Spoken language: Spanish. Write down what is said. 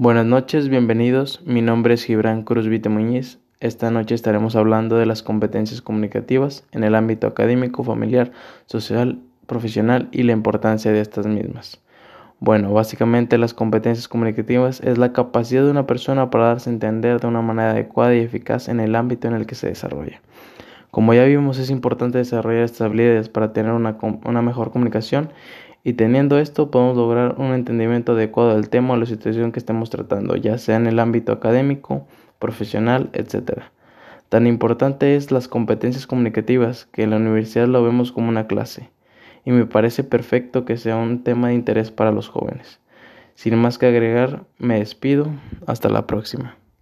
Buenas noches, bienvenidos. Mi nombre es Gibran Cruz Vite Muñiz. Esta noche estaremos hablando de las competencias comunicativas en el ámbito académico, familiar, social, profesional y la importancia de estas mismas. Bueno, básicamente las competencias comunicativas es la capacidad de una persona para darse a entender de una manera adecuada y eficaz en el ámbito en el que se desarrolla. Como ya vimos, es importante desarrollar estas habilidades para tener una, una mejor comunicación y teniendo esto podemos lograr un entendimiento adecuado del tema o la situación que estemos tratando, ya sea en el ámbito académico, profesional, etc. Tan importante es las competencias comunicativas que en la universidad lo vemos como una clase y me parece perfecto que sea un tema de interés para los jóvenes. Sin más que agregar, me despido. Hasta la próxima.